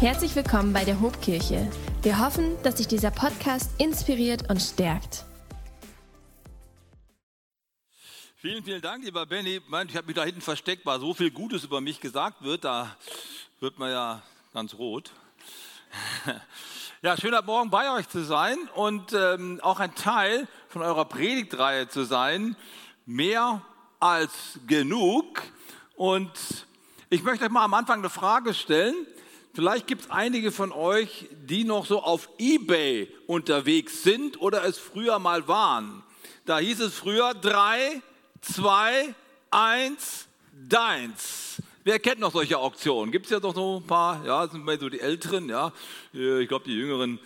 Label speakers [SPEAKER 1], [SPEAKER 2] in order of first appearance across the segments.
[SPEAKER 1] Herzlich willkommen bei der Hobkirche. Wir hoffen, dass sich dieser Podcast inspiriert und stärkt.
[SPEAKER 2] Vielen, vielen Dank, lieber Benny. Ich habe mich da hinten versteckt, weil so viel Gutes über mich gesagt wird. Da wird man ja ganz rot. Ja, schön, heute Morgen bei euch zu sein und ähm, auch ein Teil von eurer Predigtreihe zu sein. Mehr als genug. Und ich möchte euch mal am Anfang eine Frage stellen. Vielleicht gibt es einige von euch, die noch so auf eBay unterwegs sind oder es früher mal waren. Da hieß es früher 3, 2, 1, deins. Wer kennt noch solche Auktionen? Gibt es ja doch so ein paar, ja, sind mehr so die Älteren, ja. Ich glaube, die Jüngeren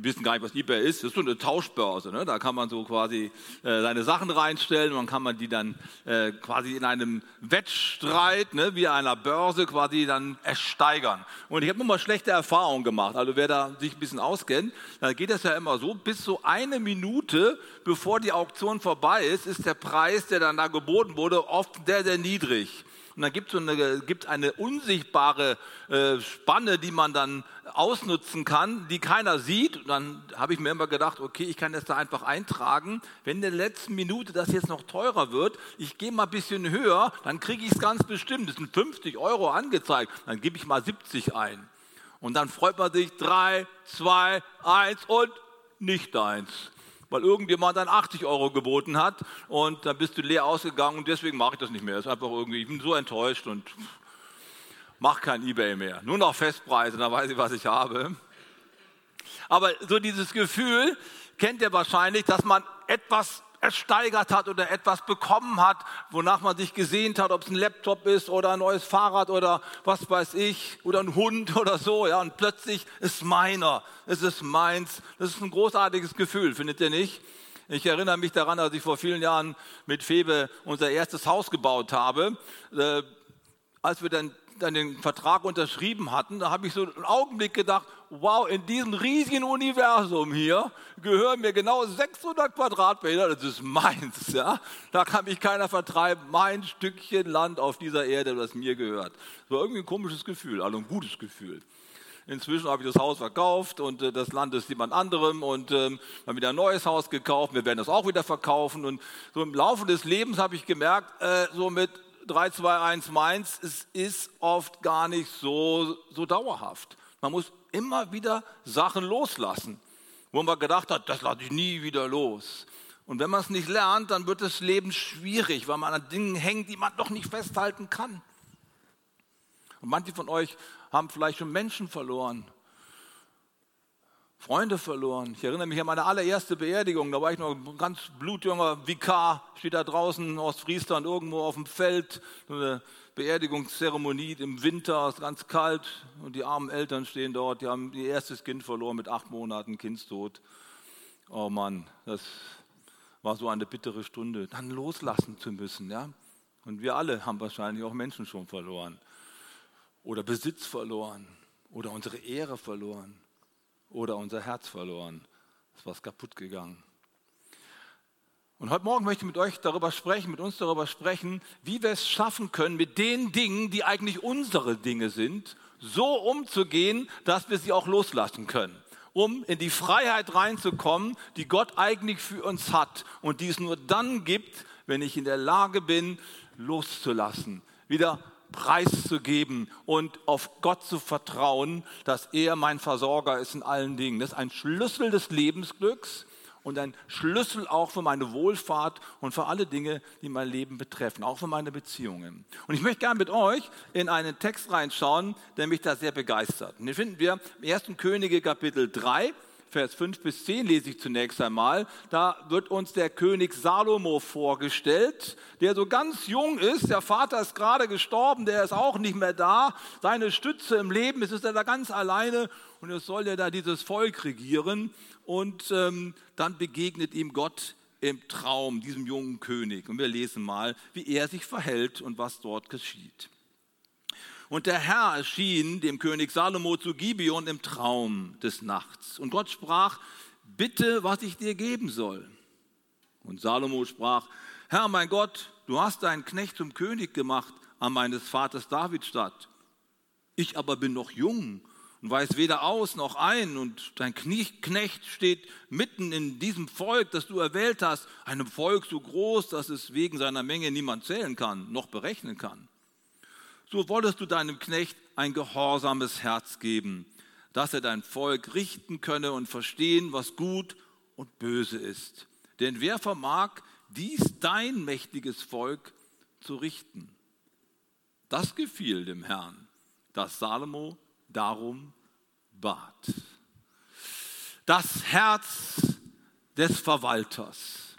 [SPEAKER 2] wissen gar nicht, was eBay ist. Das ist so eine Tauschbörse. Ne? Da kann man so quasi äh, seine Sachen reinstellen und dann kann man die dann äh, quasi in einem Wettstreit, ne, wie einer Börse, quasi dann ersteigern. Und ich habe immer schlechte Erfahrungen gemacht. Also wer da sich ein bisschen auskennt, dann geht das ja immer so, bis so eine Minute, bevor die Auktion vorbei ist, ist der Preis, der dann da geboten wurde, oft sehr, sehr niedrig. Und dann gibt es eine, gibt eine unsichtbare äh, Spanne, die man dann ausnutzen kann, die keiner sieht. Und dann habe ich mir immer gedacht, okay, ich kann das da einfach eintragen. Wenn in der letzten Minute das jetzt noch teurer wird, ich gehe mal ein bisschen höher, dann kriege ich es ganz bestimmt. Das sind 50 Euro angezeigt. Dann gebe ich mal 70 ein. Und dann freut man sich, 3, 2, 1 und nicht eins weil irgendjemand dann 80 Euro geboten hat und dann bist du leer ausgegangen und deswegen mache ich das nicht mehr. Ist einfach irgendwie, ich bin so enttäuscht und mache kein Ebay mehr. Nur noch Festpreise, dann weiß ich, was ich habe. Aber so dieses Gefühl kennt ihr wahrscheinlich, dass man etwas ersteigert hat oder etwas bekommen hat, wonach man sich gesehnt hat, ob es ein Laptop ist oder ein neues Fahrrad oder was weiß ich oder ein Hund oder so, ja, und plötzlich ist meiner, es ist meins. Das ist ein großartiges Gefühl, findet ihr nicht? Ich erinnere mich daran, als ich vor vielen Jahren mit Febe unser erstes Haus gebaut habe. Äh, als wir dann dann den Vertrag unterschrieben hatten, da habe ich so einen Augenblick gedacht, wow, in diesem riesigen Universum hier gehören mir genau 600 Quadratmeter, das ist meins, ja. Da kann mich keiner vertreiben, mein Stückchen Land auf dieser Erde, das mir gehört. War irgendwie ein komisches Gefühl, also ein gutes Gefühl. Inzwischen habe ich das Haus verkauft und äh, das Land ist jemand anderem und ähm, haben wieder ein neues Haus gekauft. Wir werden das auch wieder verkaufen. Und so im Laufe des Lebens habe ich gemerkt, äh, so mit 3, 2, 1 Mainz, es ist oft gar nicht so, so dauerhaft. Man muss immer wieder Sachen loslassen, wo man gedacht hat, das lasse ich nie wieder los. Und wenn man es nicht lernt, dann wird das Leben schwierig, weil man an Dingen hängt, die man doch nicht festhalten kann. Und manche von euch haben vielleicht schon Menschen verloren Freunde verloren. Ich erinnere mich an meine allererste Beerdigung. Da war ich noch ein ganz blutjunger Vikar, steht da draußen in Ostfriesland irgendwo auf dem Feld. Eine Beerdigungszeremonie im Winter, ist ganz kalt und die armen Eltern stehen dort. Die haben ihr erstes Kind verloren mit acht Monaten, Kindstod. Oh Mann, das war so eine bittere Stunde. Dann loslassen zu müssen, ja. Und wir alle haben wahrscheinlich auch Menschen schon verloren oder Besitz verloren oder unsere Ehre verloren oder unser Herz verloren. Es war kaputt gegangen. Und heute Morgen möchte ich mit euch darüber sprechen, mit uns darüber sprechen, wie wir es schaffen können, mit den Dingen, die eigentlich unsere Dinge sind, so umzugehen, dass wir sie auch loslassen können, um in die Freiheit reinzukommen, die Gott eigentlich für uns hat und die es nur dann gibt, wenn ich in der Lage bin, loszulassen, wieder preiszugeben und auf Gott zu vertrauen, dass er mein Versorger ist in allen Dingen. Das ist ein Schlüssel des Lebensglücks und ein Schlüssel auch für meine Wohlfahrt und für alle Dinge, die mein Leben betreffen, auch für meine Beziehungen. Und ich möchte gerne mit euch in einen Text reinschauen, der mich da sehr begeistert. Und den finden wir im 1. Könige Kapitel 3. Vers 5 bis 10 lese ich zunächst einmal. Da wird uns der König Salomo vorgestellt, der so ganz jung ist. Der Vater ist gerade gestorben, der ist auch nicht mehr da. Seine Stütze im Leben ist, ist er da ganz alleine und es soll er da dieses Volk regieren. Und ähm, dann begegnet ihm Gott im Traum, diesem jungen König. Und wir lesen mal, wie er sich verhält und was dort geschieht. Und der Herr erschien dem König Salomo zu Gibeon im Traum des Nachts. Und Gott sprach, bitte, was ich dir geben soll. Und Salomo sprach, Herr mein Gott, du hast deinen Knecht zum König gemacht an meines Vaters David statt. Ich aber bin noch jung und weiß weder aus noch ein und dein Knecht steht mitten in diesem Volk, das du erwählt hast, einem Volk so groß, dass es wegen seiner Menge niemand zählen kann, noch berechnen kann. So wolltest du deinem Knecht ein gehorsames Herz geben, dass er dein Volk richten könne und verstehen, was gut und böse ist. Denn wer vermag, dies dein mächtiges Volk zu richten? Das gefiel dem Herrn, dass Salomo darum bat. Das Herz des Verwalters.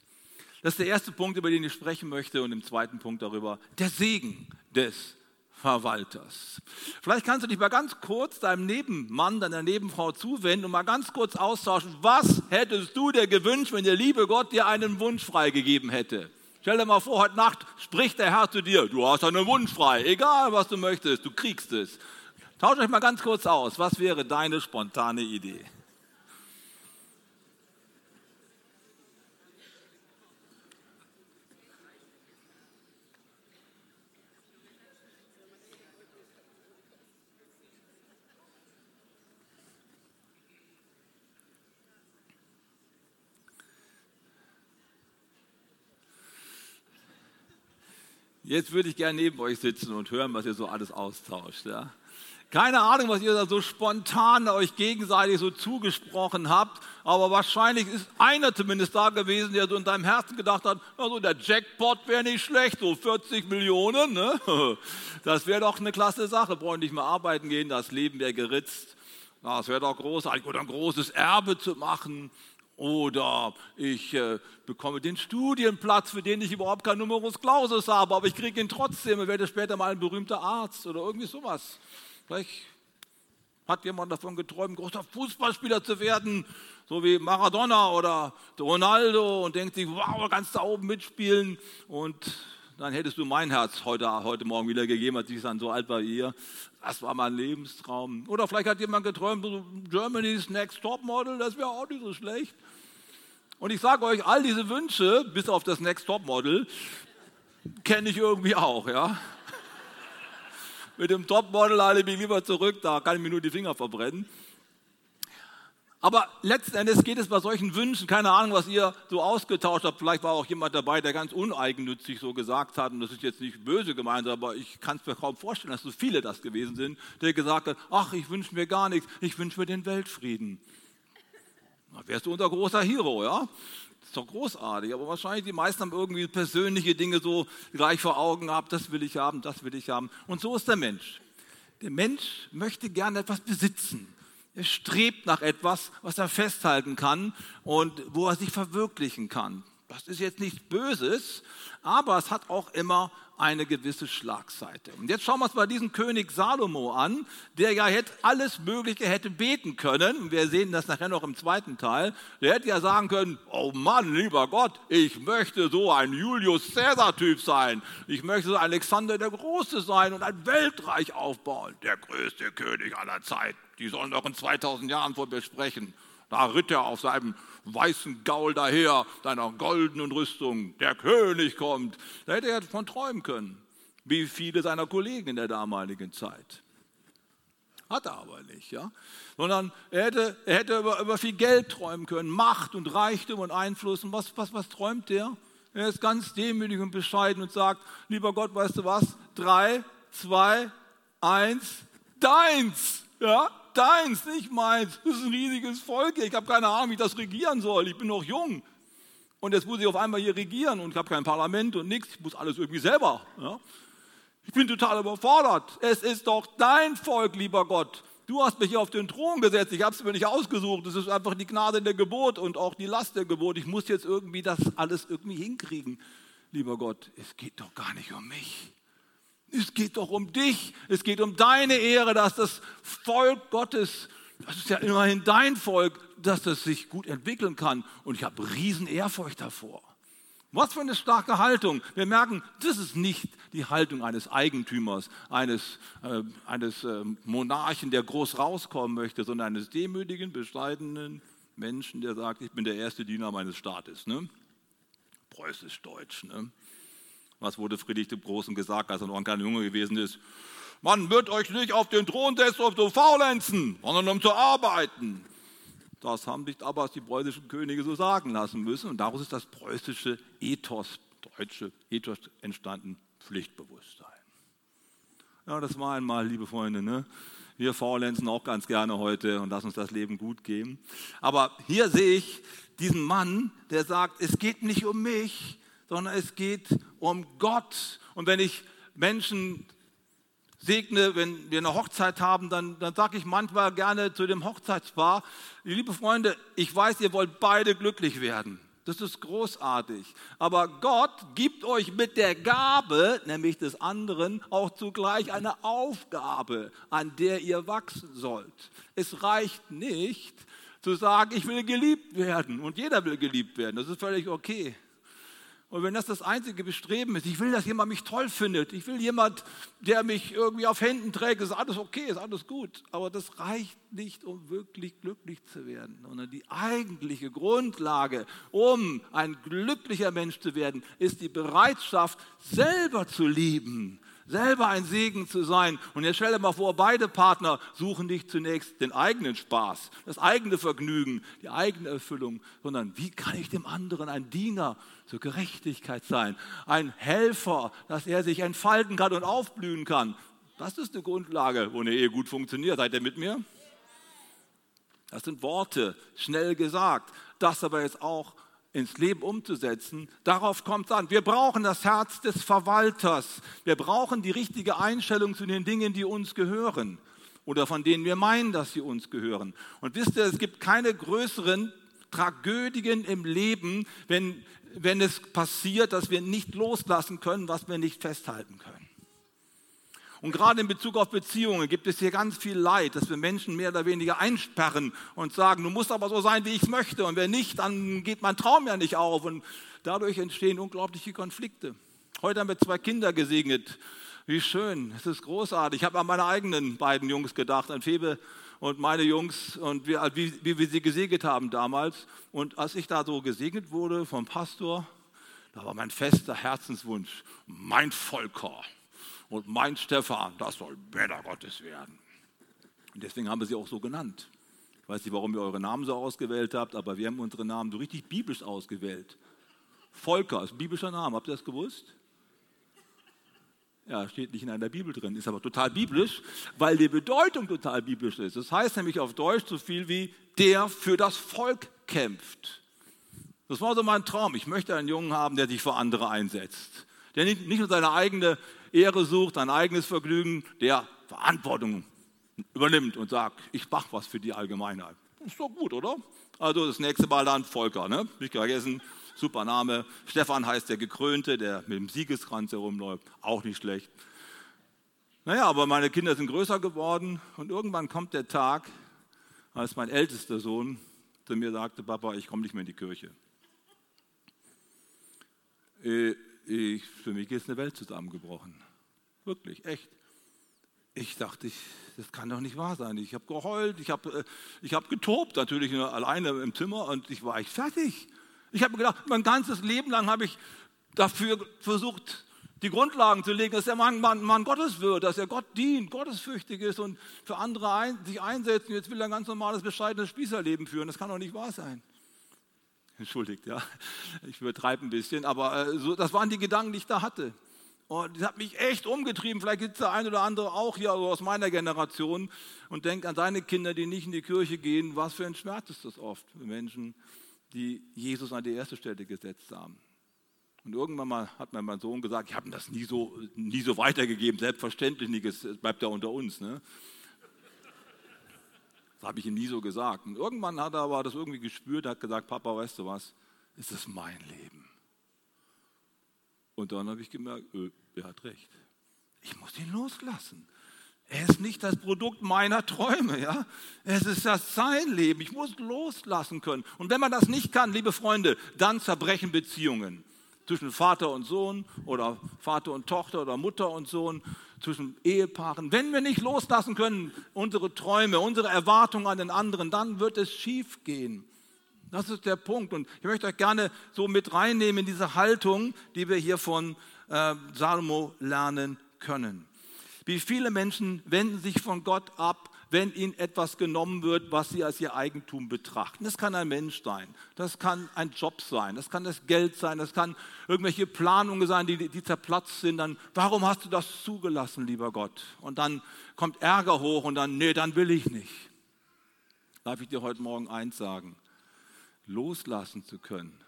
[SPEAKER 2] Das ist der erste Punkt, über den ich sprechen möchte und im zweiten Punkt darüber der Segen des Verwalters. Vielleicht kannst du dich mal ganz kurz deinem Nebenmann, deiner Nebenfrau zuwenden und mal ganz kurz austauschen. Was hättest du dir gewünscht, wenn der liebe Gott dir einen Wunsch freigegeben hätte? Stell dir mal vor, heute Nacht spricht der Herr zu dir. Du hast einen Wunsch frei. Egal, was du möchtest, du kriegst es. Tauscht euch mal ganz kurz aus. Was wäre deine spontane Idee? Jetzt würde ich gerne neben euch sitzen und hören, was ihr so alles austauscht. Ja? Keine Ahnung, was ihr da so spontan euch gegenseitig so zugesprochen habt, aber wahrscheinlich ist einer zumindest da gewesen, der so in deinem Herzen gedacht hat, also der Jackpot wäre nicht schlecht, so 40 Millionen, ne? das wäre doch eine klasse Sache, brauche nicht mehr arbeiten gehen, das Leben wäre geritzt, das wäre doch großartig, oder ein großes Erbe zu machen, oder ich äh, bekomme den Studienplatz, für den ich überhaupt kein Numerus Clausus habe, aber ich kriege ihn trotzdem und werde später mal ein berühmter Arzt oder irgendwie sowas. Vielleicht hat jemand davon geträumt, großer Fußballspieler zu werden, so wie Maradona oder Ronaldo und denkt sich, wow, kannst da oben mitspielen und dann hättest du mein Herz heute, heute Morgen wieder gegeben, als ich dann so alt war wie ihr. Das war mein Lebenstraum. Oder vielleicht hat jemand geträumt, Germany's Next Top Model, das wäre auch nicht so schlecht. Und ich sage euch, all diese Wünsche, bis auf das Next Top Model, kenne ich irgendwie auch, ja. Mit dem Topmodel halte ich mich lieber zurück, da kann ich mir nur die Finger verbrennen. Aber letzten Endes geht es bei solchen Wünschen, keine Ahnung, was ihr so ausgetauscht habt. Vielleicht war auch jemand dabei, der ganz uneigennützig so gesagt hat, und das ist jetzt nicht böse gemeint, aber ich kann es mir kaum vorstellen, dass so viele das gewesen sind, der gesagt hat, ach, ich wünsche mir gar nichts, ich wünsche mir den Weltfrieden. Da wärst du unser großer Hero, ja? Das ist doch großartig, aber wahrscheinlich die meisten haben irgendwie persönliche Dinge so gleich vor Augen gehabt, das will ich haben, das will ich haben. Und so ist der Mensch. Der Mensch möchte gerne etwas besitzen. Strebt nach etwas, was er festhalten kann und wo er sich verwirklichen kann. Das ist jetzt nichts Böses, aber es hat auch immer eine gewisse Schlagseite. Und jetzt schauen wir uns mal diesen König Salomo an, der ja hätte alles Mögliche hätte beten können. Wir sehen das nachher noch im zweiten Teil. Der hätte ja sagen können, oh Mann, lieber Gott, ich möchte so ein Julius Caesar-Typ sein. Ich möchte so Alexander der Große sein und ein Weltreich aufbauen. Der größte König aller Zeiten. Die sollen doch in 2000 Jahren vor mir sprechen. Da ritt er auf seinem weißen Gaul daher, seiner goldenen Rüstung. Der König kommt. Da hätte er von träumen können, wie viele seiner Kollegen in der damaligen Zeit. Hat er aber nicht, ja. Sondern er hätte, er hätte über, über viel Geld träumen können, Macht und Reichtum und Einfluss. Und was, was, was träumt er? Er ist ganz demütig und bescheiden und sagt, lieber Gott, weißt du was? Drei, zwei, eins, deins. Ja, deins, nicht meins. Das ist ein riesiges Volk. Ich habe keine Ahnung, wie ich das regieren soll. Ich bin noch jung. Und jetzt muss ich auf einmal hier regieren und ich habe kein Parlament und nichts. Ich muss alles irgendwie selber. Ja? Ich bin total überfordert. Es ist doch dein Volk, lieber Gott. Du hast mich hier auf den Thron gesetzt. Ich habe es mir nicht ausgesucht. Es ist einfach die Gnade der Geburt und auch die Last der Geburt. Ich muss jetzt irgendwie das alles irgendwie hinkriegen. Lieber Gott, es geht doch gar nicht um mich. Es geht doch um dich. Es geht um deine Ehre, dass das Volk Gottes, das ist ja immerhin dein Volk, dass das sich gut entwickeln kann. Und ich habe riesen Ehrfurcht davor. Was für eine starke Haltung. Wir merken, das ist nicht die Haltung eines Eigentümers, eines, äh, eines äh, Monarchen, der groß rauskommen möchte, sondern eines demütigen, bescheidenen Menschen, der sagt, ich bin der erste Diener meines Staates. Ne? Preußisch-Deutsch. Ne? Was wurde Friedrich dem Großen gesagt, als er noch ein kleiner Junge gewesen ist? Man wird euch nicht auf den Thron setzen, um zu faulenzen, sondern um zu arbeiten. Das haben sich aber die preußischen Könige so sagen lassen müssen. Und daraus ist das preußische Ethos, deutsche Ethos entstanden, Pflichtbewusstsein. Ja, das war einmal, liebe Freunde, ne? Wir faulenzen auch ganz gerne heute und lassen uns das Leben gut gehen. Aber hier sehe ich diesen Mann, der sagt, es geht nicht um mich, sondern es geht um Gott. Und wenn ich Menschen segne, wenn wir eine Hochzeit haben, dann, dann sage ich manchmal gerne zu dem Hochzeitspaar, liebe Freunde, ich weiß, ihr wollt beide glücklich werden. Das ist großartig. Aber Gott gibt euch mit der Gabe, nämlich des anderen, auch zugleich eine Aufgabe, an der ihr wachsen sollt. Es reicht nicht zu sagen, ich will geliebt werden. Und jeder will geliebt werden. Das ist völlig okay. Und wenn das das einzige Bestreben ist, ich will, dass jemand mich toll findet, ich will jemand, der mich irgendwie auf Händen trägt, ist alles okay, ist alles gut. Aber das reicht nicht, um wirklich glücklich zu werden, sondern die eigentliche Grundlage, um ein glücklicher Mensch zu werden, ist die Bereitschaft, selber zu lieben selber ein Segen zu sein. Und jetzt stell dir mal vor, beide Partner suchen nicht zunächst den eigenen Spaß, das eigene Vergnügen, die eigene Erfüllung, sondern wie kann ich dem anderen ein Diener zur Gerechtigkeit sein, ein Helfer, dass er sich entfalten kann und aufblühen kann. Das ist eine Grundlage, wo eine Ehe gut funktioniert. Seid ihr mit mir? Das sind Worte, schnell gesagt. Das aber jetzt auch ins Leben umzusetzen, darauf kommt es an. Wir brauchen das Herz des Verwalters. Wir brauchen die richtige Einstellung zu den Dingen, die uns gehören oder von denen wir meinen, dass sie uns gehören. Und wisst ihr, es gibt keine größeren Tragödien im Leben, wenn, wenn es passiert, dass wir nicht loslassen können, was wir nicht festhalten können. Und gerade in Bezug auf Beziehungen gibt es hier ganz viel Leid, dass wir Menschen mehr oder weniger einsperren und sagen, du musst aber so sein, wie ich es möchte. Und wenn nicht, dann geht mein Traum ja nicht auf. Und dadurch entstehen unglaubliche Konflikte. Heute haben wir zwei Kinder gesegnet. Wie schön, es ist großartig. Ich habe an meine eigenen beiden Jungs gedacht, an Febe und meine Jungs und wie, wie, wie wir sie gesegnet haben damals. Und als ich da so gesegnet wurde vom Pastor, da war mein fester Herzenswunsch, mein Volker und mein Stefan, das soll Bäder Gottes werden. Und deswegen haben wir sie auch so genannt. Ich weiß nicht, warum ihr eure Namen so ausgewählt habt, aber wir haben unsere Namen so richtig biblisch ausgewählt. Volker ist ein biblischer Name, habt ihr das gewusst? Ja, steht nicht in einer Bibel drin, ist aber total biblisch, weil die Bedeutung total biblisch ist. Das heißt nämlich auf Deutsch so viel wie der für das Volk kämpft. Das war so mein Traum. Ich möchte einen Jungen haben, der sich für andere einsetzt. Der nicht, nicht nur seine eigene Ehre sucht, ein eigenes Vergnügen, der Verantwortung übernimmt und sagt, ich mache was für die Allgemeinheit. Ist doch gut, oder? Also das nächste Mal dann Volker, ne? Nicht vergessen, super Name. Stefan heißt der Gekrönte, der mit dem Siegeskranz herumläuft, auch nicht schlecht. Naja, aber meine Kinder sind größer geworden und irgendwann kommt der Tag, als mein ältester Sohn zu mir sagte, Papa, ich komme nicht mehr in die Kirche. Ich, für mich ist eine Welt zusammengebrochen. Wirklich, echt. Ich dachte, ich, das kann doch nicht wahr sein. Ich habe geheult, ich habe äh, ich hab getobt, natürlich nur alleine im Zimmer und ich war echt fertig. Ich habe gedacht, mein ganzes Leben lang habe ich dafür versucht, die Grundlagen zu legen, dass der Mann, Mann, Mann Gottes wird, dass er Gott dient, gottesfürchtig ist und für andere ein, sich einsetzt. Und jetzt will er ein ganz normales, bescheidenes Spießerleben führen. Das kann doch nicht wahr sein. Entschuldigt, ja. Ich übertreibe ein bisschen, aber äh, so, das waren die Gedanken, die ich da hatte. Und das hat mich echt umgetrieben. Vielleicht gibt es der ein oder andere auch hier aus meiner Generation und denkt an seine Kinder, die nicht in die Kirche gehen. Was für ein Schmerz ist das oft für Menschen, die Jesus an die erste Stelle gesetzt haben. Und irgendwann mal hat mir mein Sohn gesagt, ich habe ihm das nie so, nie so weitergegeben, selbstverständlich nicht, es bleibt ja unter uns. Ne? Das habe ich ihm nie so gesagt. Und irgendwann hat er aber das irgendwie gespürt, hat gesagt, Papa, weißt du was, es ist mein Leben. Und dann habe ich gemerkt, öh, er hat recht. Ich muss ihn loslassen. Er ist nicht das Produkt meiner Träume, ja. Es ist das sein Leben. Ich muss loslassen können. Und wenn man das nicht kann, liebe Freunde, dann zerbrechen Beziehungen zwischen Vater und Sohn oder Vater und Tochter oder Mutter und Sohn zwischen Ehepaaren. Wenn wir nicht loslassen können, unsere Träume, unsere Erwartungen an den anderen, dann wird es schief gehen. Das ist der Punkt. Und ich möchte euch gerne so mit reinnehmen in diese Haltung, die wir hier von äh, Salomo lernen können. Wie viele Menschen wenden sich von Gott ab, wenn ihnen etwas genommen wird, was sie als ihr Eigentum betrachten. Das kann ein Mensch sein, das kann ein Job sein, das kann das Geld sein, das kann irgendwelche Planungen sein, die, die zerplatzt sind. Dann, warum hast du das zugelassen, lieber Gott? Und dann kommt Ärger hoch und dann, nee, dann will ich nicht. Darf ich dir heute Morgen eins sagen? Loslassen zu können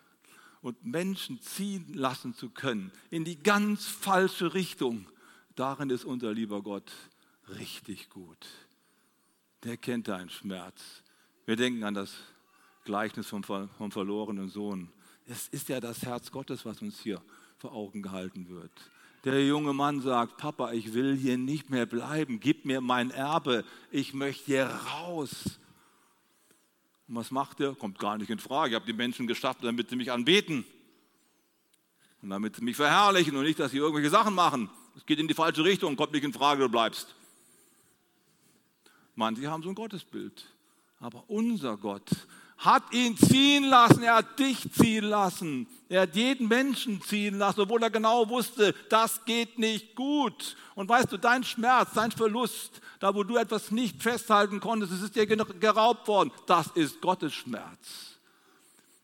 [SPEAKER 2] und Menschen ziehen lassen zu können in die ganz falsche Richtung, darin ist unser lieber Gott richtig gut. Der kennt deinen Schmerz. Wir denken an das Gleichnis vom, vom verlorenen Sohn. Es ist ja das Herz Gottes, was uns hier vor Augen gehalten wird. Der junge Mann sagt, Papa, ich will hier nicht mehr bleiben, gib mir mein Erbe, ich möchte hier raus. Und was macht er? Kommt gar nicht in Frage. Ich habe die Menschen geschaffen, damit sie mich anbeten. Und damit sie mich verherrlichen und nicht, dass sie irgendwelche Sachen machen. Es geht in die falsche Richtung, kommt nicht in Frage, du bleibst. Manche haben so ein Gottesbild. Aber unser Gott hat ihn ziehen lassen, er hat dich ziehen lassen, er hat jeden Menschen ziehen lassen, obwohl er genau wusste, das geht nicht gut. Und weißt du, dein Schmerz, dein Verlust, da wo du etwas nicht festhalten konntest, es ist dir geraubt worden, das ist Gottes Schmerz.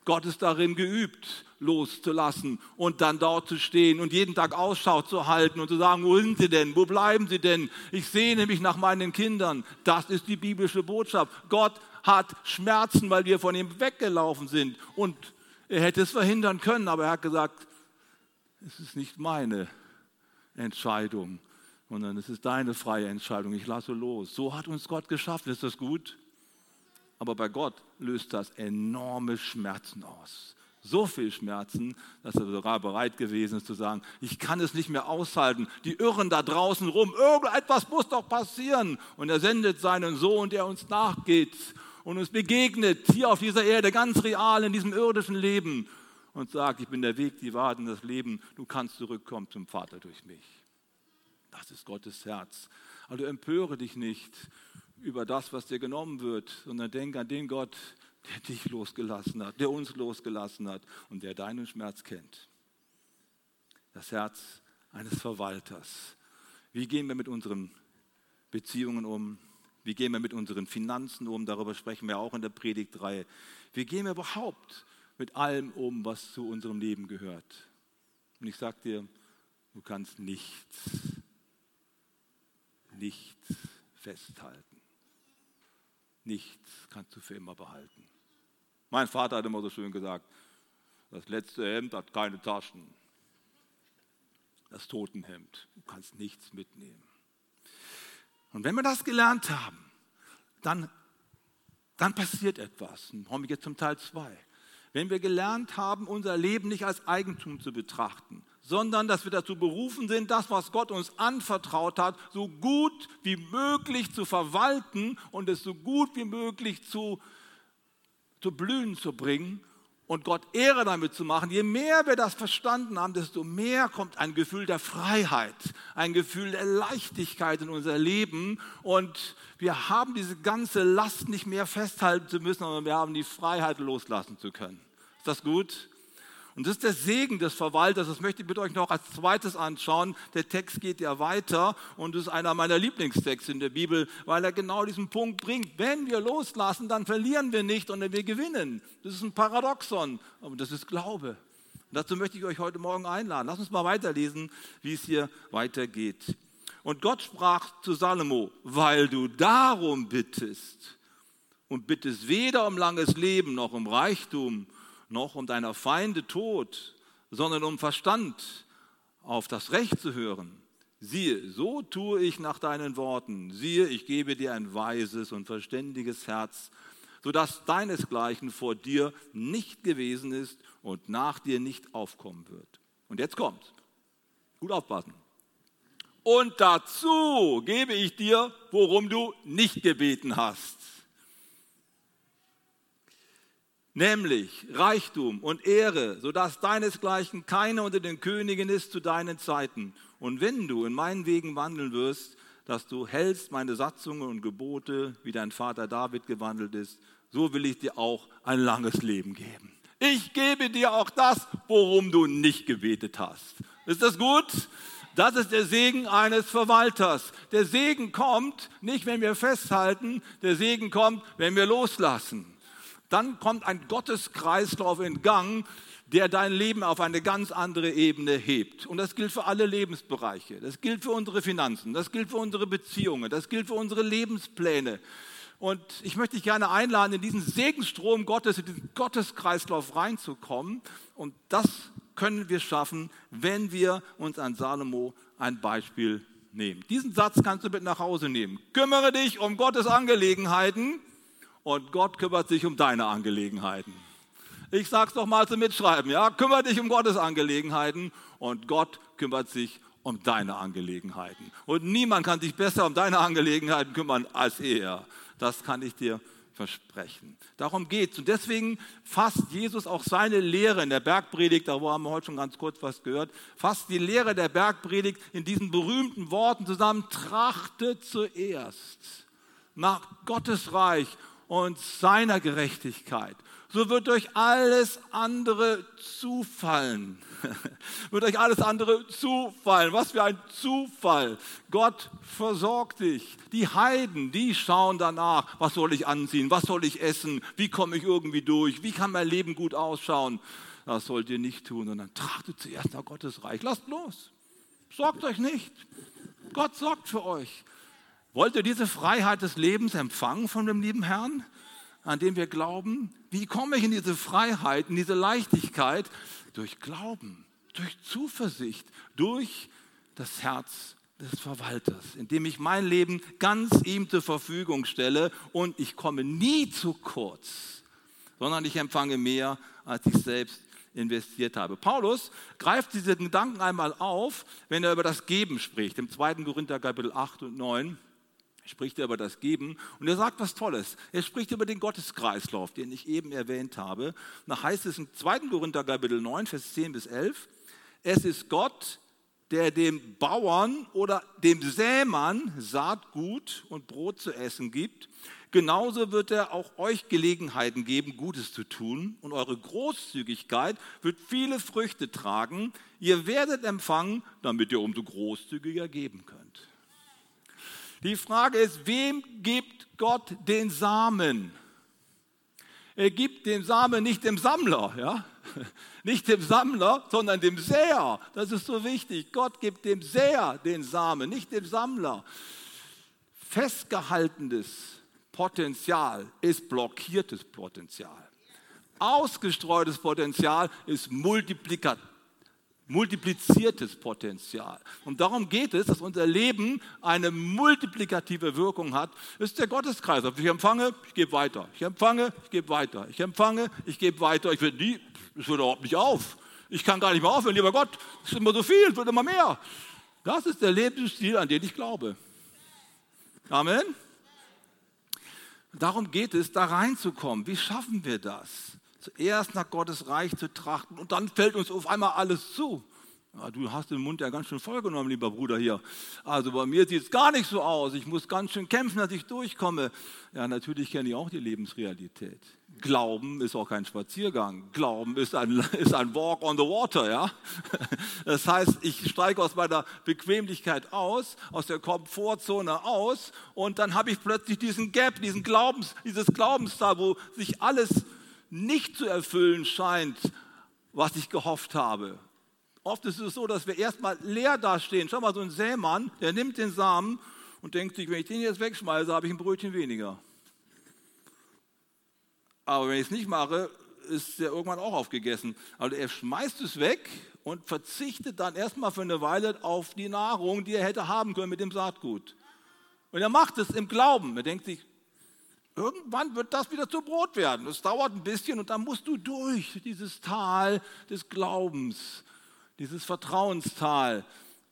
[SPEAKER 2] Gott ist darin geübt, loszulassen und dann dort zu stehen und jeden Tag Ausschau zu halten und zu sagen, wo sind sie denn? Wo bleiben sie denn? Ich sehne mich nach meinen Kindern. Das ist die biblische Botschaft. Gott hat Schmerzen, weil wir von ihm weggelaufen sind. Und er hätte es verhindern können, aber er hat gesagt, es ist nicht meine Entscheidung, sondern es ist deine freie Entscheidung. Ich lasse los. So hat uns Gott geschaffen. Ist das gut? Aber bei Gott löst das enorme Schmerzen aus. So viel Schmerzen, dass er sogar bereit gewesen ist zu sagen, ich kann es nicht mehr aushalten. Die irren da draußen rum, irgendetwas muss doch passieren. Und er sendet seinen Sohn, der uns nachgeht und uns begegnet hier auf dieser Erde, ganz real in diesem irdischen Leben und sagt, ich bin der Weg, die Wahrheit und das Leben, du kannst zurückkommen zum Vater durch mich. Das ist Gottes Herz. Also empöre dich nicht über das, was dir genommen wird, sondern denk an den Gott, der dich losgelassen hat, der uns losgelassen hat und der deinen Schmerz kennt. Das Herz eines Verwalters. Wie gehen wir mit unseren Beziehungen um? Wie gehen wir mit unseren Finanzen um? Darüber sprechen wir auch in der Predigtreihe. Wie gehen wir überhaupt mit allem um, was zu unserem Leben gehört? Und ich sage dir, du kannst nichts, nichts festhalten. Nichts kannst du für immer behalten. Mein Vater hat immer so schön gesagt, das letzte Hemd hat keine Taschen. Das Totenhemd, du kannst nichts mitnehmen. Und wenn wir das gelernt haben, dann, dann passiert etwas. Dann kommen wir jetzt zum Teil 2. Wenn wir gelernt haben, unser Leben nicht als Eigentum zu betrachten, sondern dass wir dazu berufen sind, das, was Gott uns anvertraut hat, so gut wie möglich zu verwalten und es so gut wie möglich zu, zu blühen zu bringen und Gott Ehre damit zu machen, je mehr wir das verstanden haben, desto mehr kommt ein Gefühl der Freiheit, ein Gefühl der Leichtigkeit in unser Leben und wir haben diese ganze Last nicht mehr festhalten zu müssen, sondern wir haben die Freiheit loslassen zu können. Ist das gut? Und das ist der Segen des Verwalters. Das möchte ich mit euch noch als zweites anschauen. Der Text geht ja weiter und ist einer meiner Lieblingstexte in der Bibel, weil er genau diesen Punkt bringt. Wenn wir loslassen, dann verlieren wir nicht, sondern wir gewinnen. Das ist ein Paradoxon, aber das ist Glaube. Und dazu möchte ich euch heute Morgen einladen. Lass uns mal weiterlesen, wie es hier weitergeht. Und Gott sprach zu Salomo, weil du darum bittest und bittest weder um langes Leben noch um Reichtum, noch um deiner Feinde Tod, sondern um Verstand auf das Recht zu hören. Siehe, so tue ich nach deinen Worten. Siehe, ich gebe dir ein weises und verständiges Herz, sodass deinesgleichen vor dir nicht gewesen ist und nach dir nicht aufkommen wird. Und jetzt kommt. Gut aufpassen. Und dazu gebe ich dir, worum du nicht gebeten hast nämlich Reichtum und Ehre, sodass deinesgleichen keine unter den Königen ist zu deinen Zeiten. Und wenn du in meinen Wegen wandeln wirst, dass du hältst meine Satzungen und Gebote, wie dein Vater David gewandelt ist, so will ich dir auch ein langes Leben geben. Ich gebe dir auch das, worum du nicht gebetet hast. Ist das gut? Das ist der Segen eines Verwalters. Der Segen kommt nicht, wenn wir festhalten, der Segen kommt, wenn wir loslassen. Dann kommt ein Gotteskreislauf in Gang, der dein Leben auf eine ganz andere Ebene hebt. Und das gilt für alle Lebensbereiche. Das gilt für unsere Finanzen, das gilt für unsere Beziehungen, das gilt für unsere Lebenspläne. Und ich möchte dich gerne einladen, in diesen Segensstrom Gottes, in diesen Gotteskreislauf reinzukommen. Und das können wir schaffen, wenn wir uns an Salomo ein Beispiel nehmen. Diesen Satz kannst du mit nach Hause nehmen. Kümmere dich um Gottes Angelegenheiten und Gott kümmert sich um deine Angelegenheiten. Ich sag's doch mal zum Mitschreiben, ja? Kümmere dich um Gottes Angelegenheiten und Gott kümmert sich um deine Angelegenheiten. Und niemand kann sich besser um deine Angelegenheiten kümmern als er. Das kann ich dir versprechen. Darum geht's. Und deswegen fasst Jesus auch seine Lehre in der Bergpredigt, darüber haben wir heute schon ganz kurz was gehört, fasst die Lehre der Bergpredigt in diesen berühmten Worten zusammen, trachte zuerst nach Gottes Reich und seiner Gerechtigkeit so wird euch alles andere zufallen. wird euch alles andere zufallen. Was für ein Zufall. Gott versorgt dich. Die Heiden, die schauen danach, was soll ich anziehen, was soll ich essen, wie komme ich irgendwie durch, wie kann mein Leben gut ausschauen. Das sollt ihr nicht tun, sondern trachtet zuerst nach Gottes Reich. Lasst los. Sorgt euch nicht. Gott sorgt für euch. Wollt ihr diese Freiheit des Lebens empfangen von dem lieben Herrn? an dem wir glauben. Wie komme ich in diese Freiheit, in diese Leichtigkeit? Durch Glauben, durch Zuversicht, durch das Herz des Verwalters, indem ich mein Leben ganz ihm zur Verfügung stelle und ich komme nie zu kurz, sondern ich empfange mehr, als ich selbst investiert habe. Paulus greift diese Gedanken einmal auf, wenn er über das Geben spricht, im 2. Korinther Kapitel 8 und 9 spricht er über das Geben und er sagt was Tolles. Er spricht über den Gotteskreislauf, den ich eben erwähnt habe. Da heißt es im 2. Korinther Kapitel 9, Vers 10 bis 11, es ist Gott, der dem Bauern oder dem Sämann Saatgut und Brot zu essen gibt. Genauso wird er auch euch Gelegenheiten geben, Gutes zu tun. Und eure Großzügigkeit wird viele Früchte tragen. Ihr werdet empfangen, damit ihr umso großzügiger geben könnt. Die Frage ist, wem gibt Gott den Samen? Er gibt den Samen nicht dem Sammler, ja? Nicht dem Sammler, sondern dem Säer. Das ist so wichtig. Gott gibt dem Säer den Samen, nicht dem Sammler. Festgehaltenes Potenzial ist blockiertes Potenzial. Ausgestreutes Potenzial ist multiplikativ multipliziertes Potenzial. Und darum geht es, dass unser Leben eine multiplikative Wirkung hat. Das ist der Gotteskreislauf. Ich empfange, ich gebe weiter. Ich empfange, ich gebe weiter. Ich empfange, ich gebe weiter. Ich will nie, es hört überhaupt nicht auf. Ich kann gar nicht mehr aufhören. Lieber Gott, es ist immer so viel, es wird immer mehr. Das ist der Lebensstil, an den ich glaube. Amen. Darum geht es, da reinzukommen. Wie schaffen wir das? Zuerst nach Gottes Reich zu trachten und dann fällt uns auf einmal alles zu. Ja, du hast den Mund ja ganz schön vollgenommen, lieber Bruder hier. Also bei mir sieht es gar nicht so aus. Ich muss ganz schön kämpfen, dass ich durchkomme. Ja, natürlich kenne ich auch die Lebensrealität. Glauben ist auch kein Spaziergang. Glauben ist ein, ist ein Walk on the Water. Ja? Das heißt, ich steige aus meiner Bequemlichkeit aus, aus der Komfortzone aus und dann habe ich plötzlich diesen Gap, diesen Glaubens, dieses Glaubenstal, wo sich alles nicht zu erfüllen scheint, was ich gehofft habe. Oft ist es so, dass wir erstmal leer dastehen. Schau mal, so ein Sämann, der nimmt den Samen und denkt sich, wenn ich den jetzt wegschmeiße, habe ich ein Brötchen weniger. Aber wenn ich es nicht mache, ist der irgendwann auch aufgegessen. Also er schmeißt es weg und verzichtet dann erstmal für eine Weile auf die Nahrung, die er hätte haben können mit dem Saatgut. Und er macht es im Glauben. Er denkt sich, Irgendwann wird das wieder zu Brot werden. Es dauert ein bisschen und dann musst du durch dieses Tal des Glaubens, dieses Vertrauenstal.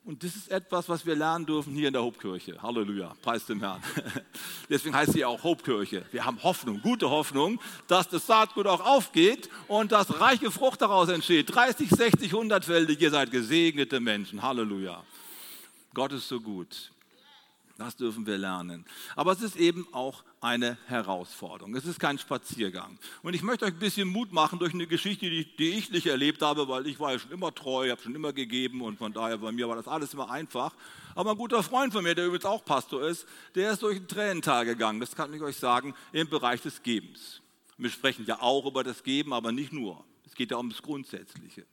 [SPEAKER 2] Und das ist etwas, was wir lernen dürfen hier in der Hauptkirche. Halleluja, preis dem Herrn. Deswegen heißt sie auch Hauptkirche. Wir haben Hoffnung, gute Hoffnung, dass das Saatgut auch aufgeht und dass reiche Frucht daraus entsteht. 30, 60, 100-fältig, ihr seid gesegnete Menschen. Halleluja. Gott ist so gut. Das dürfen wir lernen. Aber es ist eben auch eine Herausforderung. Es ist kein Spaziergang. Und ich möchte euch ein bisschen Mut machen durch eine Geschichte, die, die ich nicht erlebt habe, weil ich war ja schon immer treu, habe schon immer gegeben und von daher bei mir war das alles immer einfach. Aber ein guter Freund von mir, der übrigens auch Pastor ist, der ist durch ein Tränental gegangen, das kann ich euch sagen, im Bereich des Gebens. Wir sprechen ja auch über das Geben, aber nicht nur. Es geht ja um das Grundsätzliche.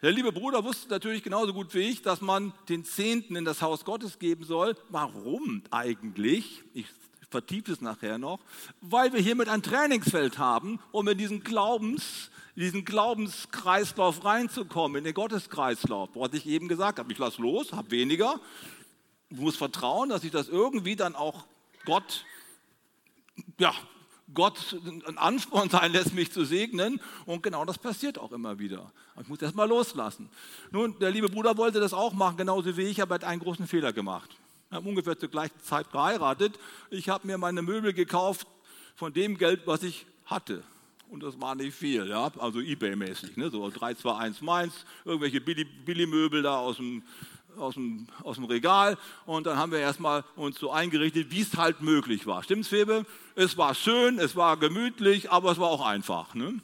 [SPEAKER 2] Der liebe Bruder wusste natürlich genauso gut wie ich, dass man den Zehnten in das Haus Gottes geben soll. Warum eigentlich? Ich vertiefe es nachher noch. Weil wir hiermit ein Trainingsfeld haben, um in diesen Glaubens, diesen Glaubenskreislauf reinzukommen, in den Gotteskreislauf. Was ich eben gesagt habe, ich lasse los, habe weniger, muss vertrauen, dass ich das irgendwie dann auch Gott ja, Gott ein Ansporn sein lässt, mich zu segnen. Und genau das passiert auch immer wieder. Ich muss erst mal loslassen. Nun, der liebe Bruder wollte das auch machen, genauso wie ich, aber er hat einen großen Fehler gemacht. Wir haben ungefähr zur gleichen Zeit geheiratet. Ich habe mir meine Möbel gekauft von dem Geld, was ich hatte. Und das war nicht viel, ja? also Ebay-mäßig, ne? so 3, 2, 1 Mainz, irgendwelche Billy-Möbel da aus dem aus dem, aus dem Regal und dann haben wir erstmal uns so eingerichtet, wie es halt möglich war. Stimmt's, Febe? Es war schön, es war gemütlich, aber es war auch einfach. Ne?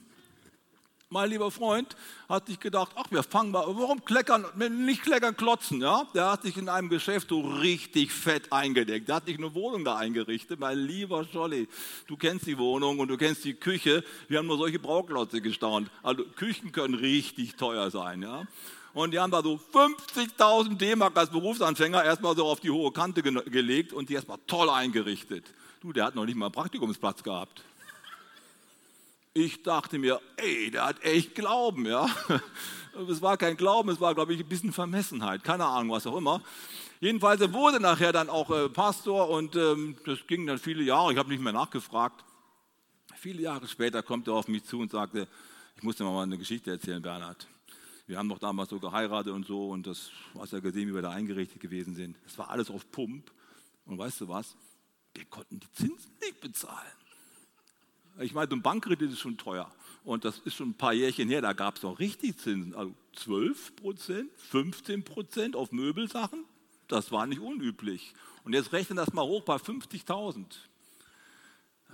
[SPEAKER 2] Mein lieber Freund hat sich gedacht, ach, wir fangen mal, warum kleckern, nicht kleckern, klotzen, ja? Der hat sich in einem Geschäft so richtig fett eingedeckt. Der hat sich eine Wohnung da eingerichtet. Mein lieber Scholli, du kennst die Wohnung und du kennst die Küche. Wir haben nur solche Brauklotze gestaunt. Also Küchen können richtig teuer sein, ja? Und die haben da so 50.000 D-Mark als Berufsanfänger erstmal so auf die hohe Kante ge gelegt und die erstmal toll eingerichtet. Du, der hat noch nicht mal einen Praktikumsplatz gehabt. Ich dachte mir, ey, der hat echt Glauben, ja. Es war kein Glauben, es war, glaube ich, ein bisschen Vermessenheit, keine Ahnung, was auch immer. Jedenfalls, er wurde nachher dann auch äh, Pastor und ähm, das ging dann viele Jahre, ich habe nicht mehr nachgefragt. Viele Jahre später kommt er auf mich zu und sagte, ich muss dir mal eine Geschichte erzählen, Bernhard. Wir haben doch damals so geheiratet und so und das hast ja gesehen, wie wir da eingerichtet gewesen sind. Das war alles auf Pump. Und weißt du was? Wir konnten die Zinsen nicht bezahlen. Ich meine, so ein Bankkredit ist schon teuer. Und das ist schon ein paar Jährchen her, da gab es noch richtig Zinsen. Also 12 Prozent, 15 Prozent auf Möbelsachen. Das war nicht unüblich. Und jetzt rechnen das mal hoch bei 50.000.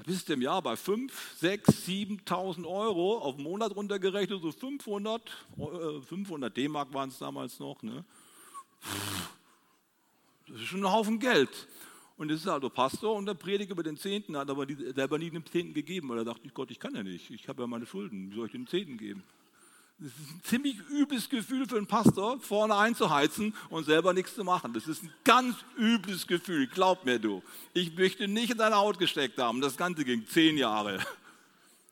[SPEAKER 2] Bist du im Jahr bei 5, 6, 7.000 Euro auf den Monat runtergerechnet, so 500, 500 äh, D-Mark waren es damals noch. Ne? Das ist schon ein Haufen Geld. Und es ist also Pastor und der predigt über den Zehnten, hat aber selber nie den Zehnten gegeben, weil er dachte, Gott, ich kann ja nicht, ich habe ja meine Schulden, wie soll ich den Zehnten geben? Das ist ein ziemlich übles Gefühl für einen Pastor, vorne einzuheizen und selber nichts zu machen. Das ist ein ganz übles Gefühl, glaub mir du. Ich möchte nicht in deine Haut gesteckt haben. Das Ganze ging zehn Jahre.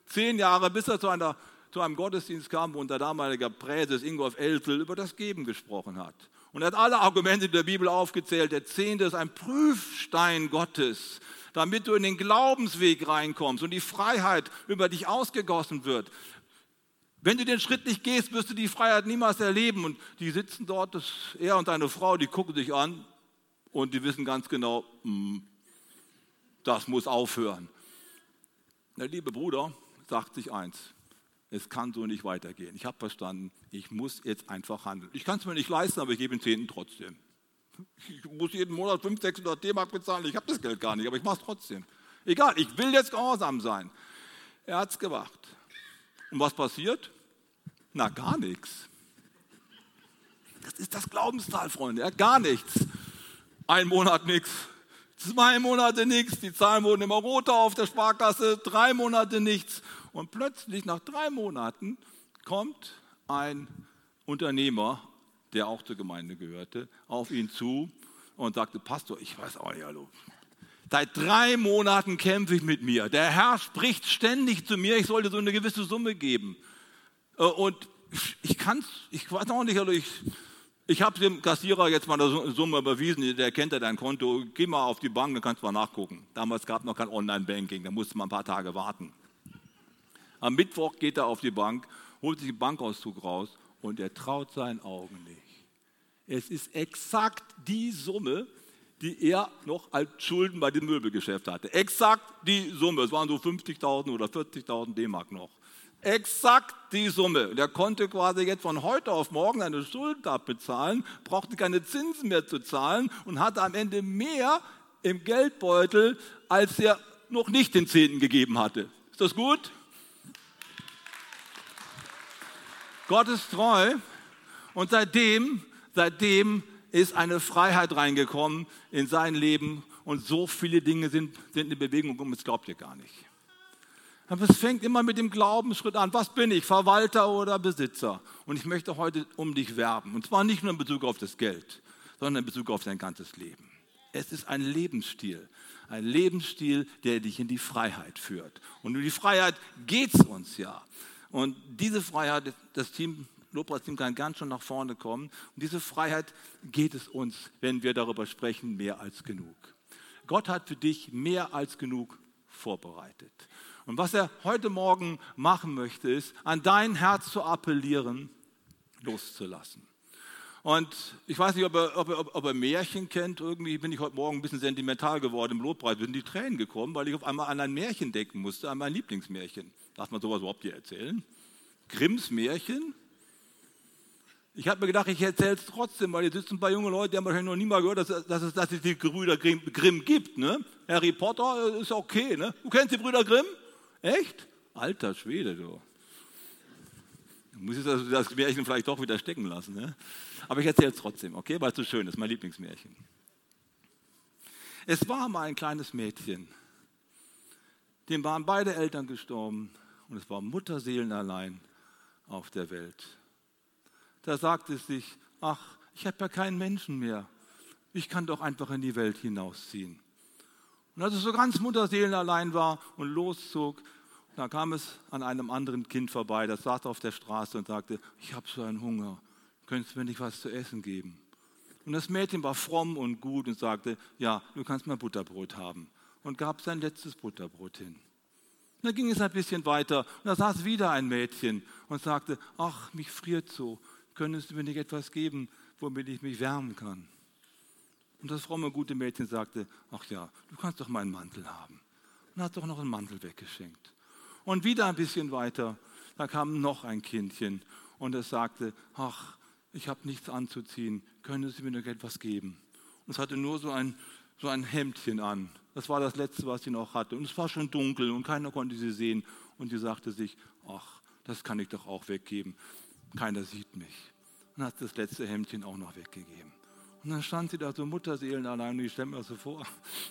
[SPEAKER 2] Zehn Jahre, bis er zu, einer, zu einem Gottesdienst kam, wo unser damaliger Präses Ingolf Eltel über das Geben gesprochen hat. Und er hat alle Argumente der Bibel aufgezählt. Der Zehnte ist ein Prüfstein Gottes, damit du in den Glaubensweg reinkommst und die Freiheit über dich ausgegossen wird. Wenn du den Schritt nicht gehst, wirst du die Freiheit niemals erleben. Und die sitzen dort, das, er und seine Frau, die gucken sich an und die wissen ganz genau, hm, das muss aufhören. Der liebe Bruder sagt sich eins, es kann so nicht weitergehen. Ich habe verstanden, ich muss jetzt einfach handeln. Ich kann es mir nicht leisten, aber ich gebe den Zehnten trotzdem. Ich muss jeden Monat 500, 600 D-Mark bezahlen, ich habe das Geld gar nicht, aber ich mache es trotzdem. Egal, ich will jetzt gehorsam sein. Er hat es gemacht. Und was passiert? Na, gar nichts. Das ist das Glaubenstal, Freunde. Ja, gar nichts. Ein Monat nichts, zwei Monate nichts, die Zahlen wurden immer roter auf der Sparkasse, drei Monate nichts. Und plötzlich nach drei Monaten kommt ein Unternehmer, der auch zur Gemeinde gehörte, auf ihn zu und sagte, Pastor, ich weiß auch nicht, hallo, Seit drei Monaten kämpfe ich mit mir. Der Herr spricht ständig zu mir, ich sollte so eine gewisse Summe geben. Äh, und ich kann es, ich weiß auch nicht, also ich, ich habe dem Kassierer jetzt mal eine Summe überwiesen, der kennt ja dein Konto, geh mal auf die Bank, dann kannst du mal nachgucken. Damals gab es noch kein Online-Banking, da musste man ein paar Tage warten. Am Mittwoch geht er auf die Bank, holt sich einen Bankauszug raus und er traut seinen Augen nicht. Es ist exakt die Summe, die er noch als Schulden bei dem Möbelgeschäft hatte. Exakt die Summe, es waren so 50.000 oder 40.000 D-Mark noch. Exakt die Summe. Und er konnte quasi jetzt von heute auf morgen seine Schuld abbezahlen, brauchte keine Zinsen mehr zu zahlen und hatte am Ende mehr im Geldbeutel, als er noch nicht den Zehnten gegeben hatte. Ist das gut? Gott ist treu und seitdem, seitdem ist eine Freiheit reingekommen in sein Leben und so viele Dinge sind, sind in Bewegung und das glaubt ihr gar nicht. Aber es fängt immer mit dem Glaubensschritt an. Was bin ich, Verwalter oder Besitzer? Und ich möchte heute um dich werben. Und zwar nicht nur in Bezug auf das Geld, sondern in Bezug auf dein ganzes Leben. Es ist ein Lebensstil. Ein Lebensstil, der dich in die Freiheit führt. Und um die Freiheit geht es uns ja. Und diese Freiheit, das Team, Lobpreisteam kann ganz schon nach vorne kommen. Und diese Freiheit geht es uns, wenn wir darüber sprechen, mehr als genug. Gott hat für dich mehr als genug vorbereitet. Und was er heute Morgen machen möchte, ist, an dein Herz zu appellieren, loszulassen. Und ich weiß nicht, ob er, ob, er, ob er, Märchen kennt. Irgendwie bin ich heute Morgen ein bisschen sentimental geworden im Lobpreis. Sind die Tränen gekommen, weil ich auf einmal an ein Märchen denken musste, an mein Lieblingsmärchen. Darf man sowas überhaupt hier erzählen? Grimms Märchen? Ich habe mir gedacht, ich erzähle es trotzdem, weil hier sitzen ein paar junge Leute, die haben wahrscheinlich noch nie mal gehört, dass, dass, es, dass es die Brüder Grimm, Grimm gibt. Ne? Harry Potter ist okay. Ne? Du kennst die Brüder Grimm? Echt? Alter Schwede, du. Du musst also das Märchen vielleicht doch wieder stecken lassen. Ne? Aber ich erzähle es trotzdem, okay? Weil es so schön ist, mein Lieblingsmärchen. Es war mal ein kleines Mädchen, dem waren beide Eltern gestorben und es war Mutterseelen allein auf der Welt. Da sagte es sich, ach, ich habe ja keinen Menschen mehr. Ich kann doch einfach in die Welt hinausziehen. Und als es so ganz Mutterseelen allein war und loszog, da kam es an einem anderen Kind vorbei, das saß auf der Straße und sagte, ich habe so einen Hunger, könntest du mir nicht was zu essen geben? Und das Mädchen war fromm und gut und sagte, ja, du kannst mal Butterbrot haben. Und gab sein letztes Butterbrot hin. Und dann ging es ein bisschen weiter und da saß wieder ein Mädchen und sagte, ach, mich friert so, könntest du mir nicht etwas geben, womit ich mich wärmen kann? Und das fromme, gute Mädchen sagte, ach ja, du kannst doch meinen Mantel haben. Und hat doch noch einen Mantel weggeschenkt. Und wieder ein bisschen weiter, da kam noch ein Kindchen und es sagte, ach, ich habe nichts anzuziehen, können Sie mir noch etwas geben? Und es hatte nur so ein, so ein Hemdchen an. Das war das Letzte, was sie noch hatte. Und es war schon dunkel und keiner konnte sie sehen. Und sie sagte sich, ach, das kann ich doch auch weggeben. Keiner sieht mich. Und hat das letzte Hemdchen auch noch weggegeben. Und dann stand sie da so Mutterseelen allein und ich stelle mir das so vor.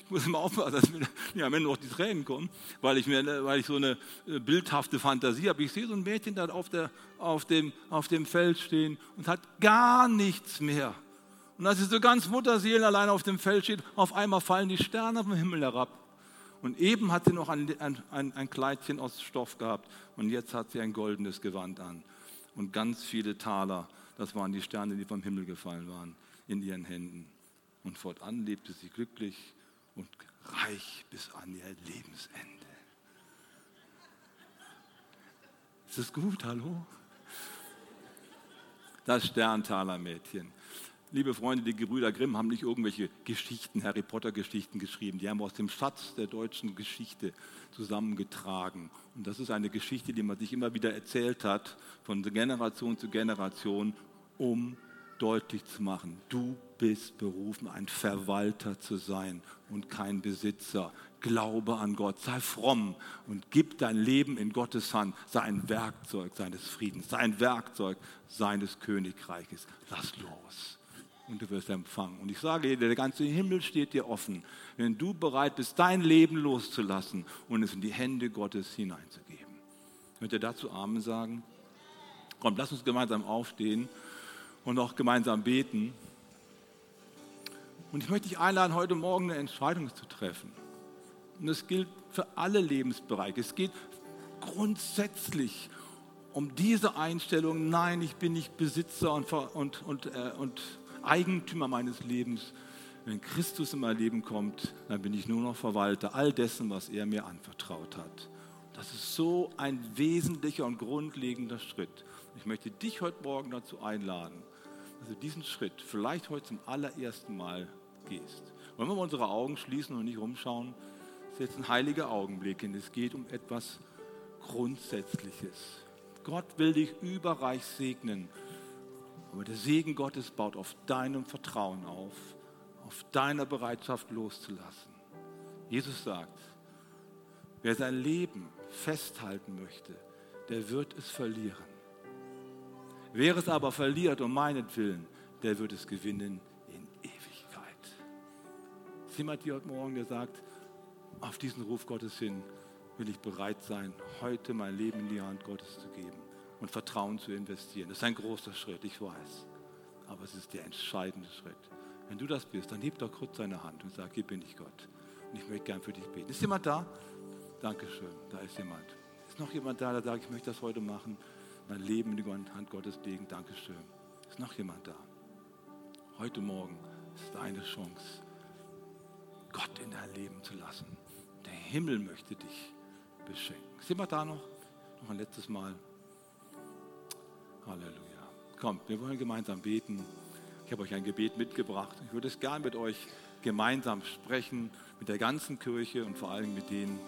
[SPEAKER 2] Ich muss immer aufpassen, dass mir ja, Ende noch die Tränen kommen, weil ich, mir, weil ich so eine äh, bildhafte Fantasie habe. Ich sehe so ein Mädchen da auf, der, auf, dem, auf dem Feld stehen und hat gar nichts mehr. Und als sie so ganz Mutterseelen allein auf dem Feld steht, auf einmal fallen die Sterne vom Himmel herab. Und eben hat sie noch ein, ein, ein Kleidchen aus Stoff gehabt und jetzt hat sie ein goldenes Gewand an. Und ganz viele Taler, das waren die Sterne, die vom Himmel gefallen waren in ihren Händen. Und fortan lebte sie glücklich und reich bis an ihr Lebensende. Ist das gut, hallo? Das Sterntaler-Mädchen. Liebe Freunde, die Gebrüder Grimm haben nicht irgendwelche Geschichten, Harry Potter-Geschichten geschrieben. Die haben aus dem Schatz der deutschen Geschichte zusammengetragen. Und das ist eine Geschichte, die man sich immer wieder erzählt hat, von Generation zu Generation, um deutlich zu machen, du bist berufen, ein Verwalter zu sein und kein Besitzer. Glaube an Gott, sei fromm und gib dein Leben in Gottes Hand. Sei ein Werkzeug seines Friedens, sei ein Werkzeug seines Königreiches. Lass los und du wirst empfangen. Und ich sage dir, der ganze Himmel steht dir offen, wenn du bereit bist, dein Leben loszulassen und es in die Hände Gottes hineinzugeben. Könnt ihr dazu Amen sagen? Komm, lass uns gemeinsam aufstehen und auch gemeinsam beten. Und ich möchte dich einladen, heute Morgen eine Entscheidung zu treffen. Und es gilt für alle Lebensbereiche. Es geht grundsätzlich um diese Einstellung, nein, ich bin nicht Besitzer und, und, und, äh, und Eigentümer meines Lebens. Wenn Christus in mein Leben kommt, dann bin ich nur noch Verwalter all dessen, was er mir anvertraut hat. Das ist so ein wesentlicher und grundlegender Schritt. Ich möchte dich heute Morgen dazu einladen, dass du diesen Schritt vielleicht heute zum allerersten Mal gehst. Wollen wir mal unsere Augen schließen und nicht rumschauen? Das ist jetzt ein heiliger Augenblick und es geht um etwas Grundsätzliches. Gott will dich überreich segnen. Aber der Segen Gottes baut auf deinem Vertrauen auf, auf deiner Bereitschaft loszulassen. Jesus sagt, wer sein Leben festhalten möchte, der wird es verlieren. Wer es aber verliert um meinetwillen, der wird es gewinnen in Ewigkeit. Ist jemand hier heute Morgen, der sagt, auf diesen Ruf Gottes hin will ich bereit sein, heute mein Leben in die Hand Gottes zu geben und Vertrauen zu investieren. Das ist ein großer Schritt, ich weiß. Aber es ist der entscheidende Schritt. Wenn du das bist, dann heb doch kurz deine Hand und sag, hier bin ich Gott. Und ich möchte gern für dich beten. Ist jemand da? Dankeschön, da ist jemand. Ist noch jemand da, der sagt, ich möchte das heute machen, mein Leben in die Hand Gottes legen? Dankeschön. Ist noch jemand da? Heute Morgen ist deine Chance, Gott in dein Leben zu lassen. Der Himmel möchte dich beschenken. Ist jemand da noch? Noch ein letztes Mal. Halleluja. Kommt, wir wollen gemeinsam beten. Ich habe euch ein Gebet mitgebracht. Ich würde es gern mit euch gemeinsam sprechen, mit der ganzen Kirche und vor allem mit denen,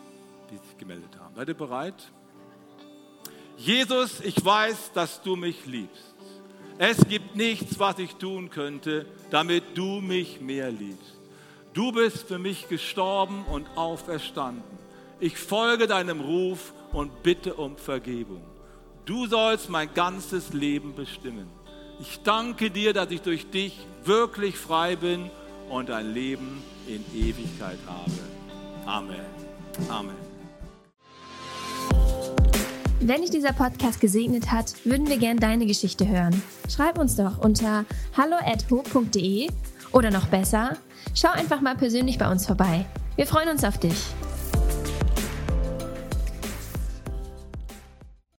[SPEAKER 2] die sich gemeldet haben. Seid ihr bereit? Jesus, ich weiß, dass du mich liebst. Es gibt nichts, was ich tun könnte, damit du mich mehr liebst. Du bist für mich gestorben und auferstanden. Ich folge deinem Ruf und bitte um Vergebung. Du sollst mein ganzes Leben bestimmen. Ich danke dir, dass ich durch dich wirklich frei bin und ein Leben in Ewigkeit habe. Amen. Amen.
[SPEAKER 1] Wenn dich dieser Podcast gesegnet hat, würden wir gerne deine Geschichte hören. Schreib uns doch unter hallo@ho.de oder noch besser, schau einfach mal persönlich bei uns vorbei. Wir freuen uns auf dich.